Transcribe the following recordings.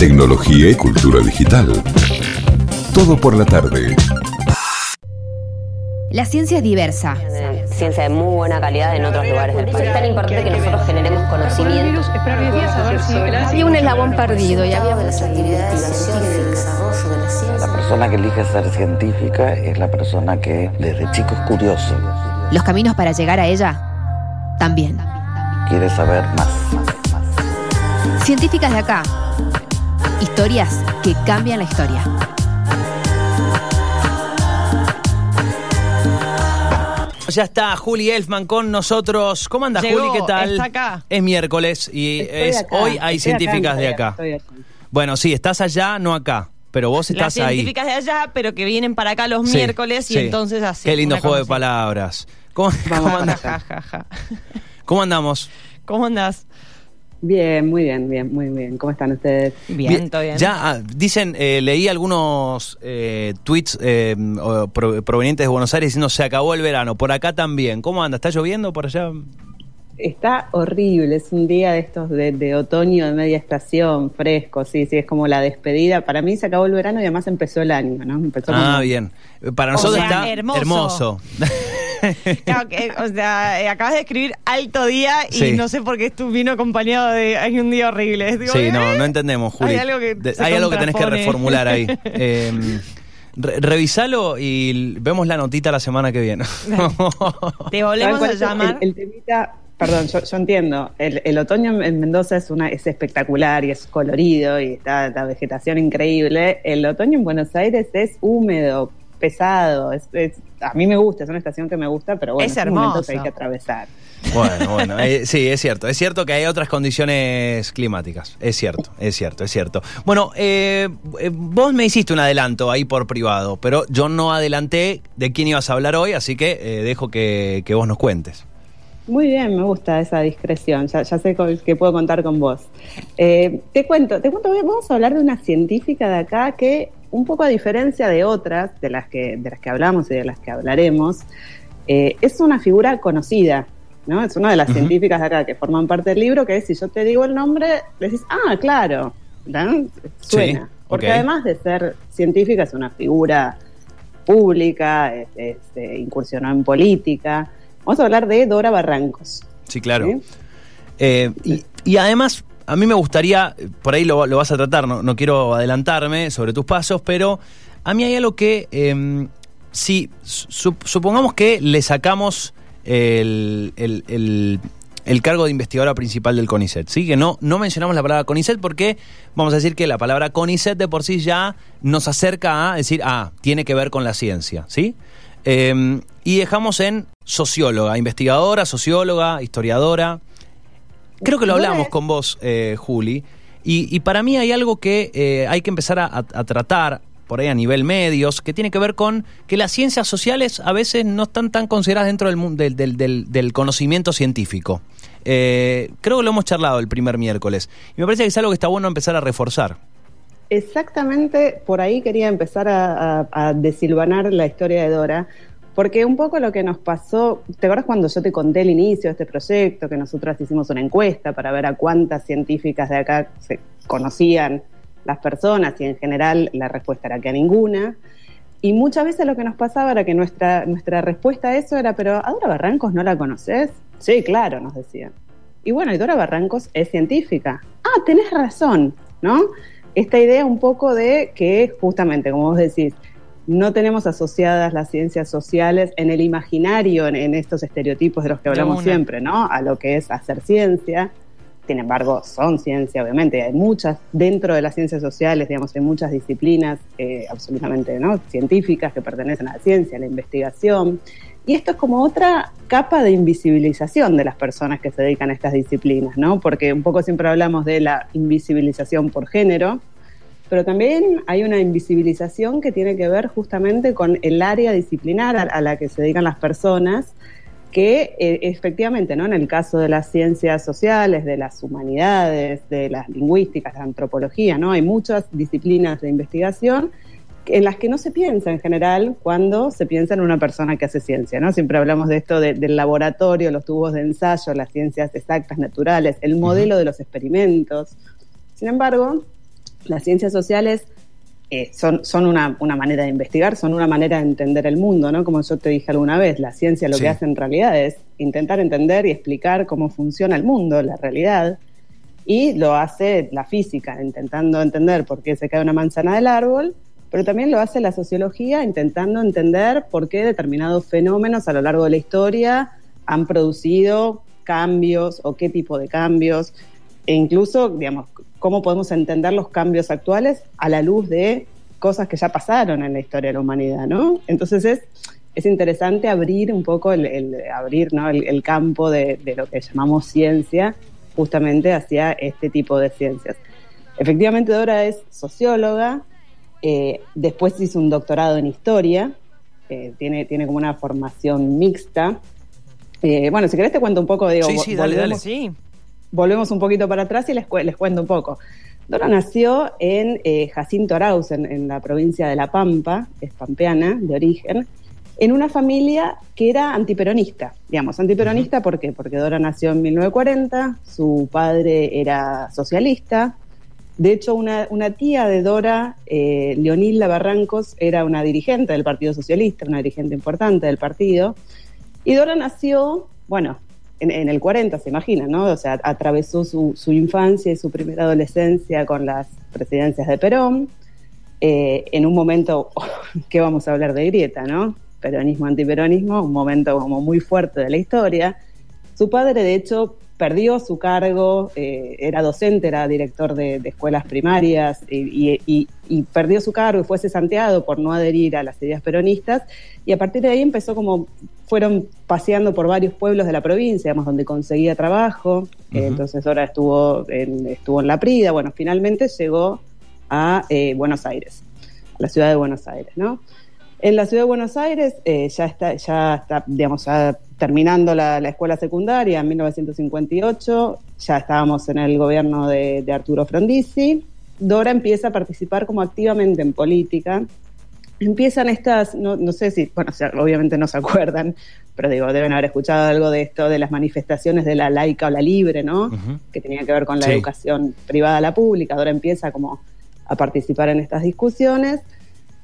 tecnología y cultura digital. Todo por la tarde. La ciencia es diversa. Ciencia de muy buena calidad en otros lugares del país. Es tan importante que nosotros generemos conocimiento. Había un eslabón perdido y había La persona que elige ser científica es la persona que desde chico es curioso, los caminos para llegar a ella también. quiere saber más. Científicas de acá. Historias que cambian la historia. Ya está Juli Elfman con nosotros. ¿Cómo anda Llegó, Juli? ¿Qué tal? está acá. Es miércoles y Estoy es acá, hoy hay acá científicas en de acá. estoy. Bueno, sí, estás allá, no acá, pero vos Las estás ahí. científicas de allá, pero que vienen para acá los Sí, miércoles y sí. entonces así. Qué lindo juego de palabras. ¿Cómo, cómo. ¿Cómo andamos? ¿Cómo andás? Bien, muy bien, bien, muy bien. ¿Cómo están ustedes? Bien, todo bien. Ya ah, dicen, eh, leí algunos eh, tweets eh, pro- provenientes de Buenos Aires diciendo se acabó el verano. Por acá también. ¿Cómo anda? ¿Está lloviendo por allá? Está horrible, es un día de estos de, de otoño, de media estación, fresco, sí, sí, es como la despedida. Para mí se acabó el verano y además empezó el año, ¿no? Empezó Ah, como- bien. Para nosotros sea, está hermoso. hermoso. Claro que, o sea, eh, acabas de escribir alto día y Sí. no sé por qué tú vino acompañado de hay un día horrible. Digo, Sí, no, ¿eh? no entendemos, Juli. Hay algo que De- se hay algo que tenés que contrapone. reformular ahí. Eh, re- revisalo y l- vemos la notita la semana que viene. Te ¿Saben volvemos cuál a es el- llamar. El, el temita, perdón, yo, yo entiendo, el, el otoño en Mendoza es, una, es espectacular y es colorido y está la vegetación increíble. El otoño en Buenos Aires es húmedo, pesado, es, es- a mí me gusta, es una estación que me gusta, pero bueno, Es un momento hermoso. que hay que atravesar. Bueno, bueno, eh, sí, es cierto. Es cierto que hay otras condiciones climáticas. Es cierto, es cierto, es cierto. Bueno, eh, eh, vos me hiciste un adelanto ahí por privado, pero yo no adelanté de quién ibas a hablar hoy, así que eh, dejo que, que vos nos cuentes. Muy bien, me gusta esa discreción, ya, ya sé que puedo contar con vos. Eh, te cuento, te cuento, vamos a hablar de una científica de acá que, un poco a diferencia de otras, de las que, de las que hablamos y de las que hablaremos, eh, es una figura conocida, ¿no? Es una de las científicas de acá que forman parte del libro, que es, si yo te digo el nombre, decís, ah, claro. Suena. Sí, Porque además de ser científica, es una figura pública, es- es, eh, incursionó en política. Vamos a hablar de Dora Barrancos. Sí, claro. ¿sí? Eh, y, y además, a mí me gustaría, por ahí lo, vas a tratar, no, no quiero adelantarme sobre tus pasos, pero a mí hay algo que, eh, si su- supongamos que le sacamos el, el- el- cargo de investigadora principal del CONICET, ¿sí? que no, no mencionamos la palabra CONICET porque vamos a decir que la palabra CONICET de por sí ya nos acerca a decir, ah, tiene que ver con la ciencia, ¿sí? Eh, y dejamos en socióloga, investigadora, socióloga, historiadora. Creo que lo hablamos con vos, eh, Juli. Y, y para mí hay algo que eh, hay que empezar a, tratar por ahí a nivel medios, que tiene que ver con que las ciencias sociales a veces no están tan consideradas dentro del, mu- del, del- del- del conocimiento científico. Eh, creo que lo hemos charlado el primer miércoles. Y me parece que es algo que está bueno empezar a reforzar. Exactamente por ahí quería empezar a, a- a desilvanar la historia de Dora, porque un poco lo que nos pasó, ¿te acuerdas cuando yo te conté el inicio de este proyecto, que nosotras hicimos una encuesta para ver a cuántas científicas de acá se conocían las personas y en general la respuesta era que a ninguna? Y muchas veces lo que nos pasaba era que nuestra, nuestra respuesta a eso era, pero ¿a Dora Barrancos no la conoces? Sí, claro, nos decían. Y bueno, y Dora Barrancos es científica. Ah, tenés razón, ¿no? Esta idea un poco de que justamente, como vos decís, no tenemos asociadas las ciencias sociales en el imaginario, en, en estos estereotipos de los que hablamos siempre, ¿no? A lo que es hacer ciencia. Sin embargo, son ciencia, obviamente. Hay muchas, dentro de las ciencias sociales, digamos, hay muchas disciplinas eh, absolutamente ¿no? científicas que pertenecen a la ciencia, a la investigación. Y esto es como otra capa de invisibilización de las personas que se dedican a estas disciplinas, ¿no? Porque un poco siempre hablamos de la invisibilización por género, pero también hay una invisibilización que tiene que ver justamente con el área disciplinar a, a la que se dedican las personas, que eh, efectivamente, ¿no? En el caso de las ciencias sociales, de las humanidades, de las lingüísticas, de la antropología, ¿no? Hay muchas disciplinas de investigación en las que no se piensa en general cuando se piensa en una persona que hace ciencia, ¿no? Siempre hablamos de esto de- del laboratorio, los tubos de ensayo, las ciencias exactas, naturales, el modelo de los experimentos. Sin embargo, Las ciencias sociales eh, son, son una, una, manera de investigar, son una manera de entender el mundo, ¿no? Como yo te dije alguna vez, la ciencia lo Sí. que hace en realidad es intentar entender y explicar cómo funciona el mundo, la realidad, y lo hace la física, intentando entender por qué se cae una manzana del árbol, pero también lo hace la sociología, intentando entender por qué determinados fenómenos a lo largo de la historia han producido cambios o qué tipo de cambios, e incluso, digamos, cómo podemos entender los cambios actuales a la luz de cosas que ya pasaron en la historia de la humanidad, ¿no? Entonces es, es interesante abrir un poco el, el- abrir ¿no? el, el campo de, de lo que llamamos ciencia justamente hacia este tipo de ciencias. Efectivamente, Dora es socióloga, eh, después hizo un doctorado en historia, eh, tiene, tiene como una formación mixta. Eh, bueno, si querés te cuento un poco, digo, Sí, sí, dale, dale. Sí. Volvemos un poquito para atrás y les, cu- les cuento un poco. Dora nació en eh, Jacinto Arauz, en, en la provincia de La Pampa, es pampeana de origen, en una familia que era antiperonista. Digamos, antiperonista ¿por qué? Porque Dora nació en 1940, su padre era socialista. De hecho, una, una tía de Dora, eh, Leonilda Barrancos, era una dirigente del Partido Socialista, una dirigente importante del partido. Y Dora nació, bueno, en, en el 40, se imagina, ¿no? O sea, atravesó su, su infancia y su primera adolescencia con las presidencias de Perón, eh, en un momento que vamos a hablar de grieta, ¿no? Peronismo, antiperonismo, un momento como muy fuerte de la historia. Su padre, de hecho, perdió su cargo, eh, era docente, era director de, de escuelas primarias y, y- y- y perdió su cargo y fue cesanteado por no adherir a las ideas peronistas. Y a partir de ahí empezó como, fueron paseando por varios pueblos de la provincia, digamos, donde conseguía trabajo. Entonces ahora estuvo en, estuvo en La Prida. Bueno, finalmente llegó a eh, Buenos Aires, a la ciudad de Buenos Aires, ¿no? En la ciudad de Buenos Aires eh, ya está, ya está, digamos, ya terminando la, la escuela secundaria en 1958, ya estábamos en el gobierno de, de Arturo Frondizi. Dora empieza a participar como activamente en política. Empiezan estas, no, no sé si, bueno, o sea, obviamente no se acuerdan, pero digo, deben haber escuchado algo de esto, de las manifestaciones de la laica o la libre, ¿no? Que tenía que ver con la Sí. educación privada a la pública. Dora empieza como a participar en estas discusiones.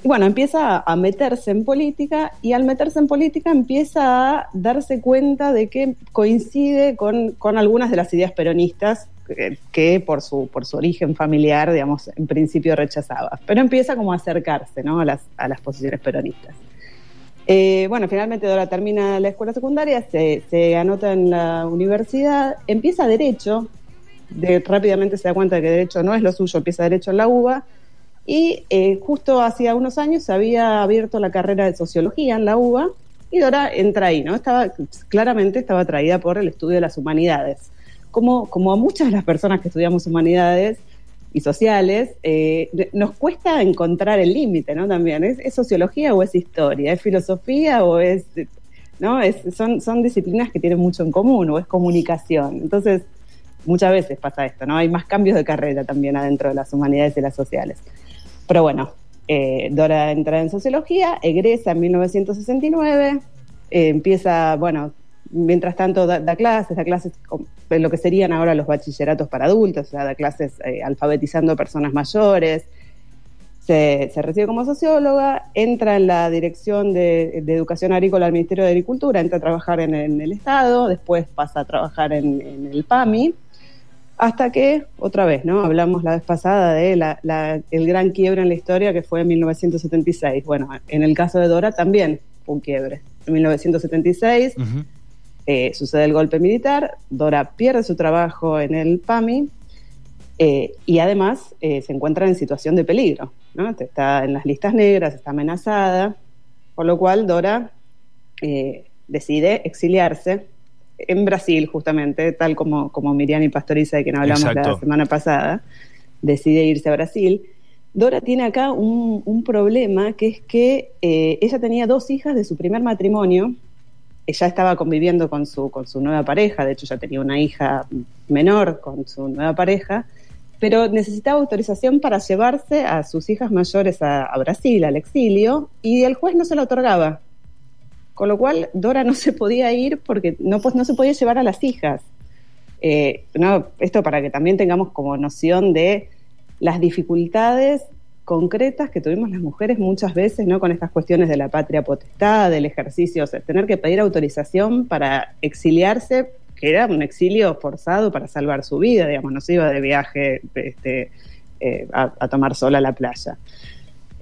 Bueno, empieza a, meterse en política y al meterse en política empieza a darse cuenta de que coincide con, con algunas de las ideas peronistas que, por, su, por su origen familiar, digamos, en principio rechazaba. Pero empieza como a acercarse ¿no? a, las, a las posiciones peronistas. Eh, bueno, finalmente Dora termina la escuela secundaria, se, se anota en la universidad, empieza Derecho, de, rápidamente se da cuenta de que Derecho no es lo suyo, empieza Derecho en la UBA, y eh, justo hacía unos años se había abierto la carrera de Sociología en la UBA, y Dora entra ahí, ¿no? Estaba, claramente estaba atraída por el estudio de las humanidades. Como, como a muchas de las personas que estudiamos humanidades, y sociales, eh, nos cuesta encontrar el límite, ¿no? También, ¿es, es sociología o es historia? ¿Es filosofía o es, no? Es, son, son disciplinas que tienen mucho en común o es comunicación. Entonces, muchas veces pasa esto, ¿no? Hay más cambios de carrera también adentro de las humanidades y las sociales. Pero bueno, eh, Dora entra en sociología, egresa en 1969, eh, empieza, bueno, mientras tanto da, da clases, da clases en lo que serían ahora los bachilleratos para adultos, o sea, da clases eh, alfabetizando a personas mayores, se, recibe como socióloga, entra en la dirección de, educación agrícola del Ministerio de Agricultura, entra a trabajar en, en el Estado, después pasa a trabajar en, en el PAMI, hasta que, otra vez, ¿no? Hablamos la vez pasada de la- la- el gran quiebre en la historia que fue en 1976. Bueno, en el caso de Dora también fue un quiebre. En 1976 Ujú. eh, sucede el golpe militar, Dora pierde su trabajo en el PAMI eh, y además eh, se encuentra en situación de peligro, ¿no? Está en las listas negras, está amenazada, por lo cual Dora decide exiliarse en Brasil, justamente, tal como, como Miriam Pastoriza, de quien hablamos Exacto. la semana pasada, decide irse a Brasil. Dora tiene acá un, un problema, que es que eh, ella tenía dos hijas de su primer matrimonio, ella estaba conviviendo con su, con su nueva pareja, de hecho ya tenía una hija menor con su nueva pareja, pero necesitaba autorización para llevarse a sus hijas mayores a, a Brasil, al exilio, y el juez no se la otorgaba. Con lo cual Dora no se podía ir porque no, pues, no se podía llevar a las hijas. Eh, no, esto para que también tengamos como noción de las dificultades concretas que tuvimos las mujeres muchas veces, ¿no? Con estas cuestiones de la patria potestad, del ejercicio, o sea, tener que pedir autorización para exiliarse, que era un exilio forzado para salvar su vida, digamos, no se iba de viaje este, eh, a, a tomar sol a la playa.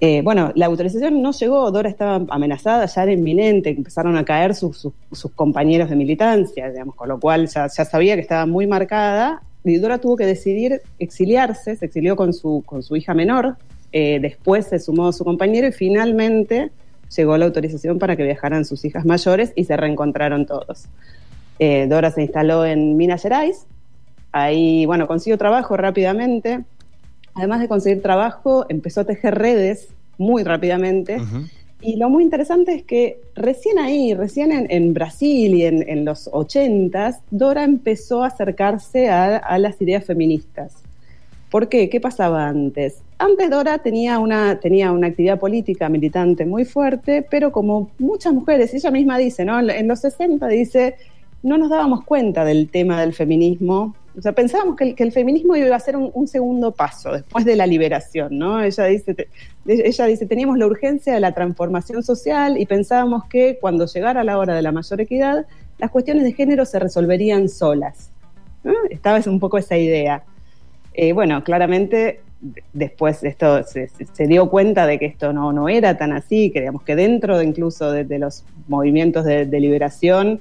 Eh, bueno, la autorización no llegó, Dora estaba amenazada, ya era inminente, empezaron a caer sus, compañeros de militancia, digamos, con lo cual ya, sabía que estaba muy marcada Dora tuvo que decidir exiliarse, se exilió con su, con su hija menor, eh, después se sumó su compañero y finalmente llegó la autorización para que viajaran sus hijas mayores y se reencontraron todos. Eh, Dora se instaló en Minas Gerais, ahí, bueno, consiguió trabajo rápidamente, además de conseguir trabajo, empezó a tejer redes muy rápidamente. Y lo muy interesante es que recién ahí, recién en, en Brasil y en, en los ochentas, Dora empezó a acercarse a, a las ideas feministas. ¿Por qué? ¿Qué pasaba antes? Antes Dora tenía una, tenía una actividad política militante muy fuerte, pero como muchas mujeres, ella misma dice, ¿no? En los 60 dice, no nos dábamos cuenta del tema del feminismo. O sea, pensábamos que el, feminismo iba a ser un, un segundo paso después de la liberación, ¿no? Ella dice, ella dice, teníamos la urgencia de la transformación social y pensábamos que cuando llegara la hora de la mayor equidad, las cuestiones de género se resolverían solas. Estaba un poco esa idea. Eh, bueno, claramente después esto se, se- dio cuenta de que esto no, no era tan así, que digamos que dentro de incluso de, de los movimientos de, de liberación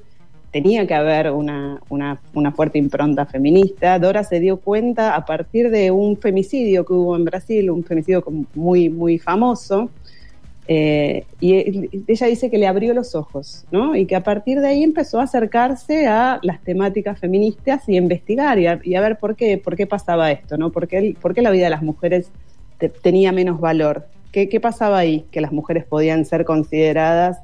tenía que haber una, una- una fuerte impronta feminista. Dora se dio cuenta a partir de un femicidio que hubo en Brasil, un femicidio muy, muy famoso, eh, y ella dice que le abrió los ojos, ¿no? Y que a partir de ahí empezó a acercarse a las temáticas feministas y a investigar y a, ver por qué, por qué pasaba esto, ¿no? ¿Por qué, por qué la vida de las mujeres te- tenía menos valor? ¿Qué, ¿Qué pasaba ahí? Que las mujeres podían ser consideradas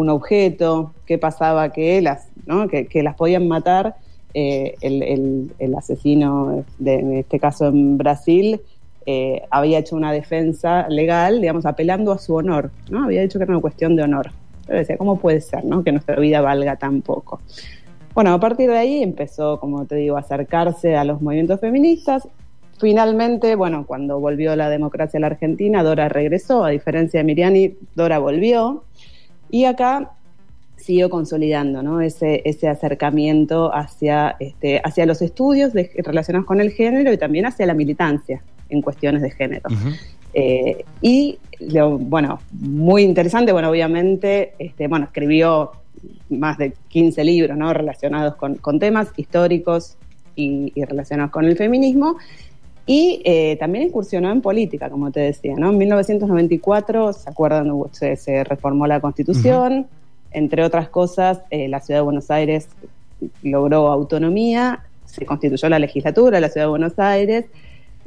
un objeto, qué pasaba que las, ¿no? que, las podían matar eh, el, el- el asesino, de, en este caso en Brasil, eh, había hecho una defensa legal, digamos, apelando a su honor, ¿no? Había dicho que era una cuestión de honor. Pero decía, ¿cómo puede ser, no? Que nuestra vida valga tan poco. Bueno, a partir de ahí empezó, como te digo, a acercarse a los movimientos feministas. Finalmente, bueno, cuando volvió la democracia a la Argentina, Dora regresó, a diferencia de Miriani, Dora volvió. Y acá siguió consolidando ¿no? ese, ese acercamiento hacia, este, hacia los estudios de- relacionados con el género y también hacia la militancia en cuestiones de género. Eh, y lo, bueno, muy interesante, bueno, obviamente, este, bueno, escribió más de 15 libros ¿no? relacionados con, con temas históricos y, y relacionados con el feminismo. Y eh, también incursionó en política, como te decía, ¿no? En 1994, ¿se acuerdan? Se, se reformó la Constitución, entre otras cosas, eh, la Ciudad de Buenos Aires logró autonomía, se constituyó la legislatura de la Ciudad de Buenos Aires,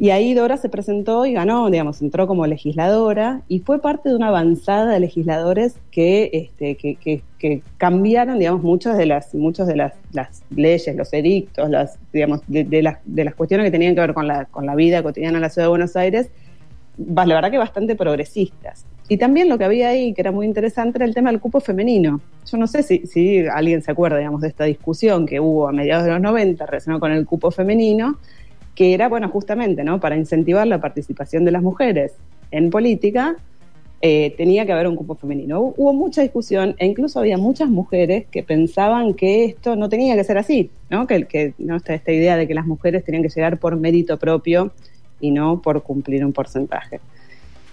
y ahí Dora se presentó y ganó, digamos, entró como legisladora y fue parte de una avanzada de legisladores que, este, que, que- que cambiaron, digamos, muchas de las, muchas de las, las leyes, los edictos, las, digamos, de, de las, de las cuestiones que tenían que ver con la, con la vida cotidiana en la ciudad de Buenos Aires, la verdad que bastante progresistas. Y también lo que había ahí, que era muy interesante, era el tema del cupo femenino. Yo no sé si, si alguien se acuerda, digamos, de esta discusión que hubo a mediados de los 90 relacionada con el cupo femenino, que era, bueno, justamente, ¿no? Para incentivar la participación de las mujeres en política, eh, tenía que haber un cupo femenino. Hubo, mucha discusión e incluso había muchas mujeres que pensaban que esto no tenía que ser así, ¿no? Que, que ¿no? Esta, esta idea de que las mujeres tenían que llegar por mérito propio y no por cumplir un porcentaje.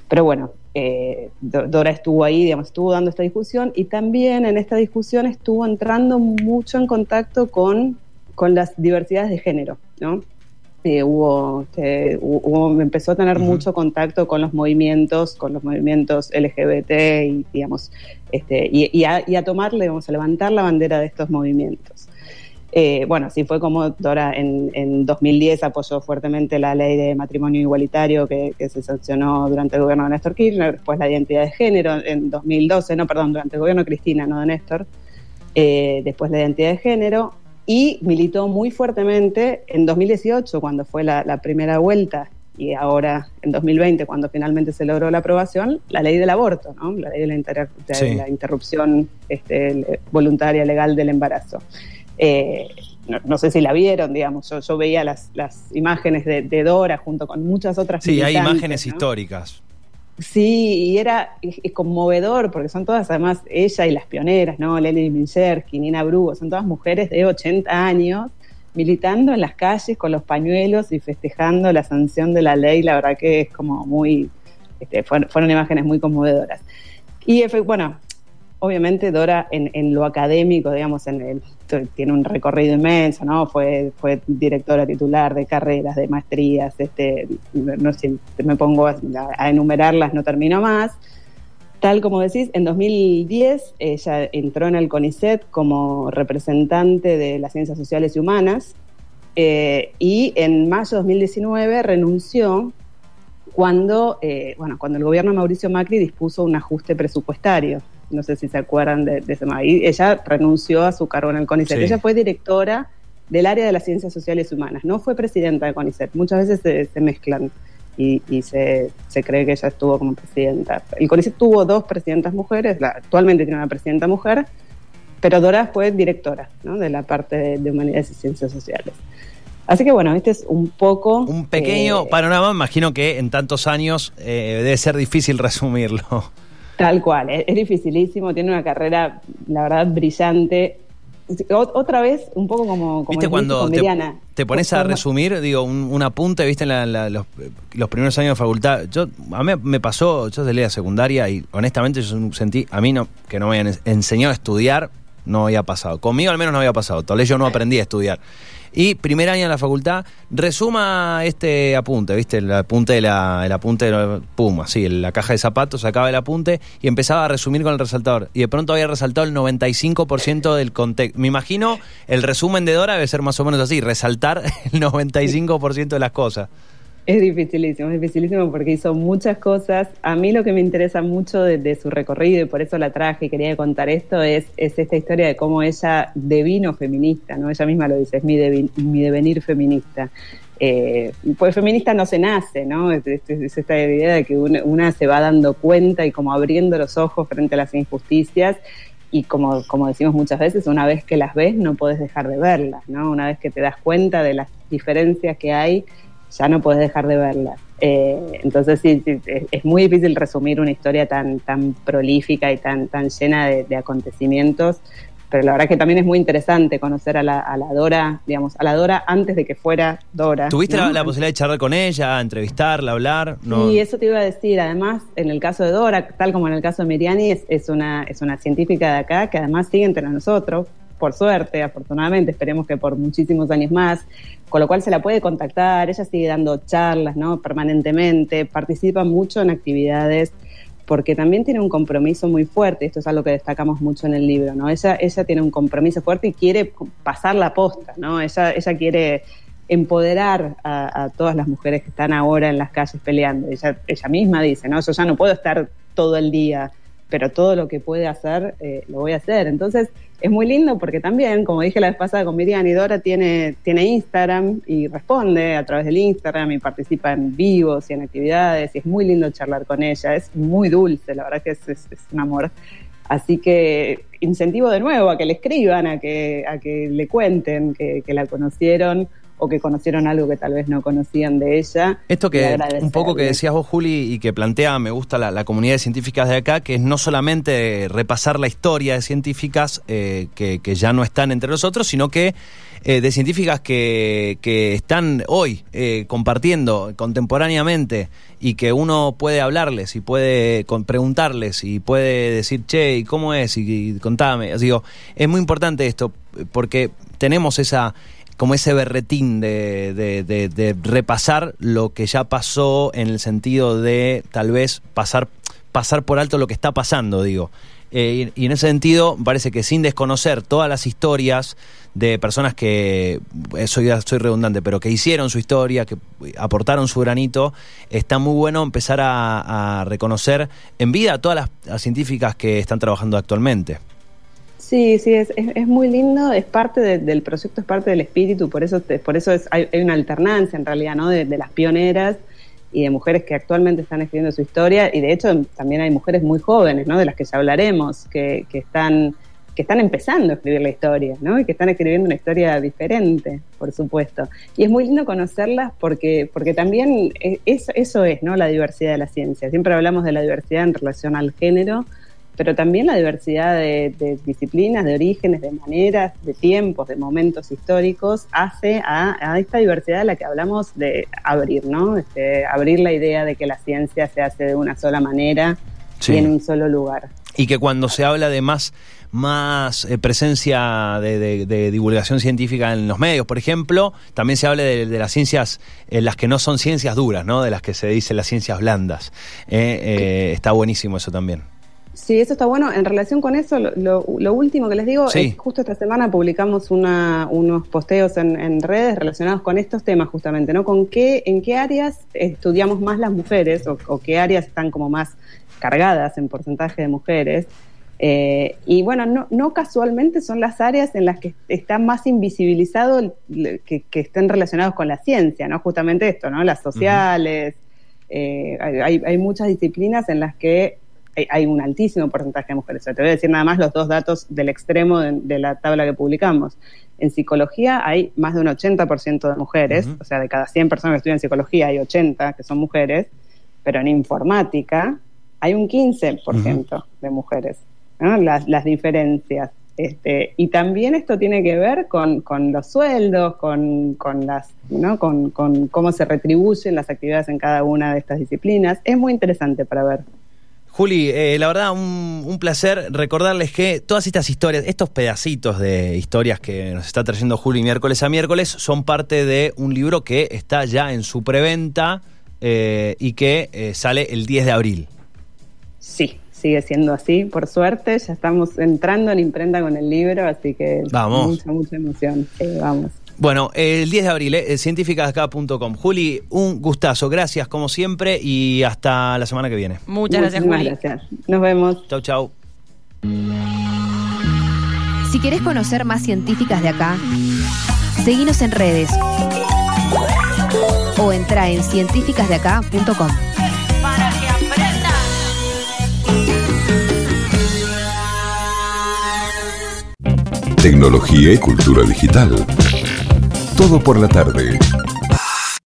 Pero bueno, eh, Do- Dora estuvo ahí, digamos, estuvo dando esta discusión y también en esta discusión estuvo entrando mucho en contacto con, con las diversidades de género, ¿no? Eh, hubo, este, hubo- empezó a tener mucho contacto con los movimientos, con los movimientos LGBT y, digamos, este, y, y a, y a tomarle, digamos, a levantar la bandera de estos movimientos. Eh, bueno, así fue como Dora en, en 2010 apoyó fuertemente la ley de matrimonio igualitario que, que se sancionó durante el gobierno de Néstor Kirchner, después la identidad de género en 2012, no, perdón, durante el gobierno de Cristina, no de Néstor, eh, después la identidad de género, y militó muy fuertemente en 2018, cuando fue la, la primera vuelta, y ahora en 2020, cuando finalmente se logró la aprobación, la ley del aborto, ¿no? la ley de la, inter- de Sí. la interrupción este, voluntaria legal del embarazo. Eh, no, no sé si la vieron, digamos, yo, yo veía las, las imágenes de, de Dora junto con muchas otras Sí, hay imágenes ¿no? históricas. Sí, y era conmovedor porque son todas, además, ella y las pioneras, ¿no? Lely Minchersky, Nina Brugo, son todas mujeres de 80 años militando en las calles con los pañuelos y festejando la sanción de la ley. La verdad que es como muy, este, fueron, fueron imágenes muy conmovedoras. Y bueno, obviamente Dora en, lo académico, digamos, en el, tiene un recorrido inmenso, ¿no? Fue, fue directora titular de carreras, de maestrías, este, no sé, me pongo a, a enumerarlas, no termino más. Tal como decís, en 2010 ella entró en el CONICET como representante de las ciencias sociales y humanas eh, y en mayo de 2019 renunció cuando, eh, bueno, cuando el gobierno de Mauricio Macri dispuso un ajuste presupuestario. No sé si se acuerdan de, de ese. Y ella renunció a su cargo en el CONICET. Sí. Ella fue directora del área de las ciencias sociales y humanas, no fue presidenta de CONICET. Muchas veces se, se mezclan y, y se, se cree que ella estuvo como presidenta. El CONICET tuvo dos presidentas mujeres, la- actualmente tiene una presidenta mujer, pero Dora fue directora ¿no? de la parte de, de humanidades y ciencias sociales. Así que bueno, este es un poco... Un pequeño eh, panorama, imagino que en tantos años eh, debe ser difícil resumirlo. Tal cual, es, es dificilísimo, tiene una carrera, la verdad, brillante. O- otra vez, un poco como, como ¿Viste dijiste cuando te, te pones a resumir, digo, un, un apunte, viste, en la- la- los, los primeros años de facultad? Yo, a mí me pasó, yo salí de secundaria y honestamente yo sentí, a mí no, que no me habían enseñado a estudiar, no había pasado. Conmigo al menos no había pasado. Tal vez yo no aprendí a estudiar. Y primer año en la facultad, resuma este apunte, ¿viste? El apunte de la, el apunte de la Puma, sí, la caja de zapatos, sacaba el apunte y empezaba a resumir con el resaltador. Y de pronto había resaltado el 95% del contexto. Me imagino el resumen de Dora debe ser más o menos así, resaltar el 95% de las cosas. Es dificilísimo, es dificilísimo porque hizo muchas cosas. A mí lo que me interesa mucho de, de su recorrido y por eso la traje y quería contar esto es, es esta historia de cómo ella devino feminista, ¿no? Ella misma lo dice, es mi, devi- mi devenir feminista. Eh, pues feminista no se nace, ¿no? Es, es- es esta idea de que una, una se va dando cuenta y como abriendo los ojos frente a las injusticias y como, como decimos muchas veces, una vez que las ves no puedes dejar de verlas, ¿no? Una vez que te das cuenta de las diferencias que hay, ya no puedes dejar de verlas. Eh, entonces sí, sí, es, es muy difícil resumir una historia tan, tan prolífica y tan, tan llena de, de acontecimientos, pero la verdad que también es muy interesante conocer a la, a la Dora, digamos, a la Dora antes de que fuera Dora. ¿Tuviste ¿no? la, la posibilidad de charlar con ella, entrevistarla, hablar? No. Sí, eso te iba a decir. Además, en el caso de Dora, tal como en el caso de Miriani, es, es una, es una científica de acá que además sigue entre nosotros, por suerte, afortunadamente, esperemos que por muchísimos años más, con lo cual se la puede contactar, ella sigue dando charlas ¿no? permanentemente, participa mucho en actividades porque también tiene un compromiso muy fuerte, esto es algo que destacamos mucho en el libro, ¿no? Ella, ella tiene un compromiso fuerte y quiere pasar la posta, ¿no? Ella, ella quiere empoderar a, a todas las mujeres que están ahora en las calles peleando. Ella, ella misma dice, ¿no? Yo ya no puedo estar todo el día, pero todo lo que puede hacer, eh, lo voy a hacer. Entonces, es muy lindo porque también, como dije la vez pasada con Miriam, y Dora tiene, tiene Instagram y responde a través del Instagram y participa en vivos y en actividades y es muy lindo charlar con ella, es muy dulce, la verdad que es, es, es un amor. Así que incentivo de nuevo a que le escriban, a que, a que le cuenten que, que la conocieron o que conocieron algo que tal vez no conocían de ella. Esto que un poco que decías vos, Juli, y que plantea, me gusta la, la comunidad de científicas de acá, que es no solamente repasar la historia de científicas eh, que, que ya no están entre nosotros, sino que eh, de científicas que, que están hoy eh, compartiendo contemporáneamente y que uno puede hablarles y puede con- preguntarles y puede decir, che, ¿y cómo es? Y, y contame. Digo, es muy importante esto porque tenemos esa como ese berretín de, de- de- de repasar lo que ya pasó en el sentido de tal vez pasar, pasar por alto lo que está pasando, digo. Eh, y, en ese sentido, parece que sin desconocer todas las historias de personas que, eh, soy, soy redundante, pero que hicieron su historia, que aportaron su granito, está muy bueno empezar a, reconocer en vida a todas las científicas que están trabajando actualmente. Sí, sí, es, es, es muy lindo, es parte de- del proyecto, es parte del espíritu, por eso, por eso es, hay, una alternancia en realidad, ¿no? De, de las pioneras y de mujeres que actualmente están escribiendo su historia, y de hecho también hay mujeres muy jóvenes, ¿no? De las que ya hablaremos, que, que están que están empezando a escribir la historia, ¿no? Y que están escribiendo una historia diferente, por supuesto. Y es muy lindo conocerlas porque, porque también eso, eso es, ¿no? La diversidad de la ciencia. Siempre hablamos de la diversidad en relación al género, pero también la diversidad de, disciplinas, de orígenes, de maneras, de tiempos, de momentos históricos, hace a, esta diversidad a la que hablamos de abrir, ¿no? Este, abrir la idea de que la ciencia se hace de una sola manera y en un solo lugar. Y que cuando se habla de más más eh, presencia de, divulgación científica en los medios, por ejemplo, también se habla de, las ciencias, eh, las que no son ciencias duras, ¿no? De las que se dice las ciencias blandas. Eh, está buenísimo eso también. Sí, eso está bueno. En relación con eso, lo, último que les digo es justo esta semana publicamos unos posteos en, redes relacionados con estos temas justamente, ¿no? Con qué, en qué áreas estudiamos más las mujeres o, qué áreas están como más cargadas en porcentaje de mujeres. Eh, y bueno, no, casualmente son las áreas en las que está más invisibilizado que, estén relacionados con la ciencia, ¿no? Justamente esto, ¿no? Las sociales. Eh, hay, hay muchas disciplinas en las que hay, un altísimo porcentaje de mujeres. te voy a decir nada más los dos datos del extremo de, la tabla que publicamos. En psicología hay más de un 80% de mujeres, o sea, de cada 100 personas que estudian psicología hay 80 que son mujeres, pero en informática hay un 15% de mujeres. Las, diferencias. Este, y también esto tiene que ver con, los sueldos, con, las, ¿no? con, con cómo se retribuyen las actividades en cada una de estas disciplinas. Es muy interesante para ver. Juli, eh, la verdad, un, placer recordarles que todas estas historias, estos pedacitos de historias que nos está trayendo Juli miércoles a miércoles, son parte de un libro que está ya en su preventa eh, y que eh, sale el 10 de abril. Sí, sigue siendo así, por suerte. Ya estamos entrando en imprenta con el libro, así que vamos. mucha, mucha emoción. vamos. Bueno, el 10 de abril, eh, científicasacá.com. Juli, un gustazo, gracias como siempre y hasta la semana que viene. Muchas gracias, Juli. gracias. Nos vemos. Chau, chau. Si querés conocer más científicas de acá, seguinos en redes o entra en científicasdeacá.com. Para que aprendas. Tecnología y cultura digital. Todo por la tarde.